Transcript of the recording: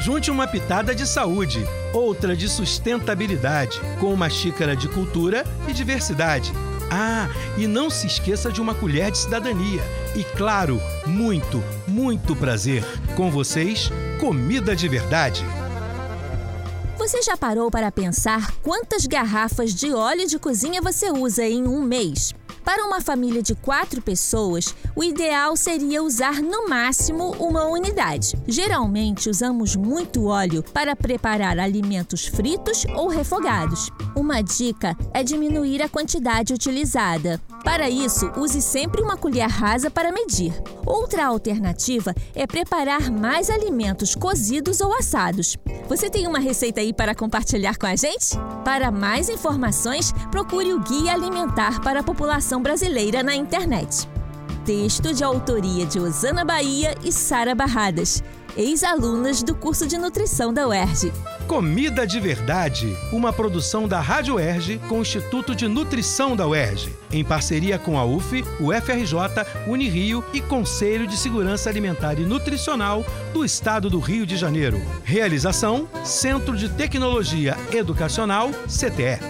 Junte uma pitada de saúde, outra de sustentabilidade, com uma xícara de cultura e diversidade. Ah, e não se esqueça de uma colher de cidadania. E claro, muito, muito prazer. Com vocês, comida de verdade. Você já parou para pensar quantas garrafas de óleo de cozinha você usa em um mês? Para uma família de quatro pessoas, o ideal seria usar no máximo uma unidade. Geralmente usamos muito óleo para preparar alimentos fritos ou refogados. Uma dica é diminuir a quantidade utilizada. Para isso, use sempre uma colher rasa para medir. Outra alternativa é preparar mais alimentos cozidos ou assados. Você tem uma receita aí para compartilhar com a gente? Para mais informações, procure o Guia Alimentar para a População Brasileira na internet. Texto de autoria de Osana Bahia e Sara Barradas, ex-alunas do curso de nutrição da UERJ. Comida de Verdade, uma produção da Rádio UERJ com o Instituto de Nutrição da UERJ, em parceria com a UF, o FRJ, Unirio e Conselho de Segurança Alimentar e Nutricional do Estado do Rio de Janeiro. Realização: Centro de Tecnologia Educacional, CTE.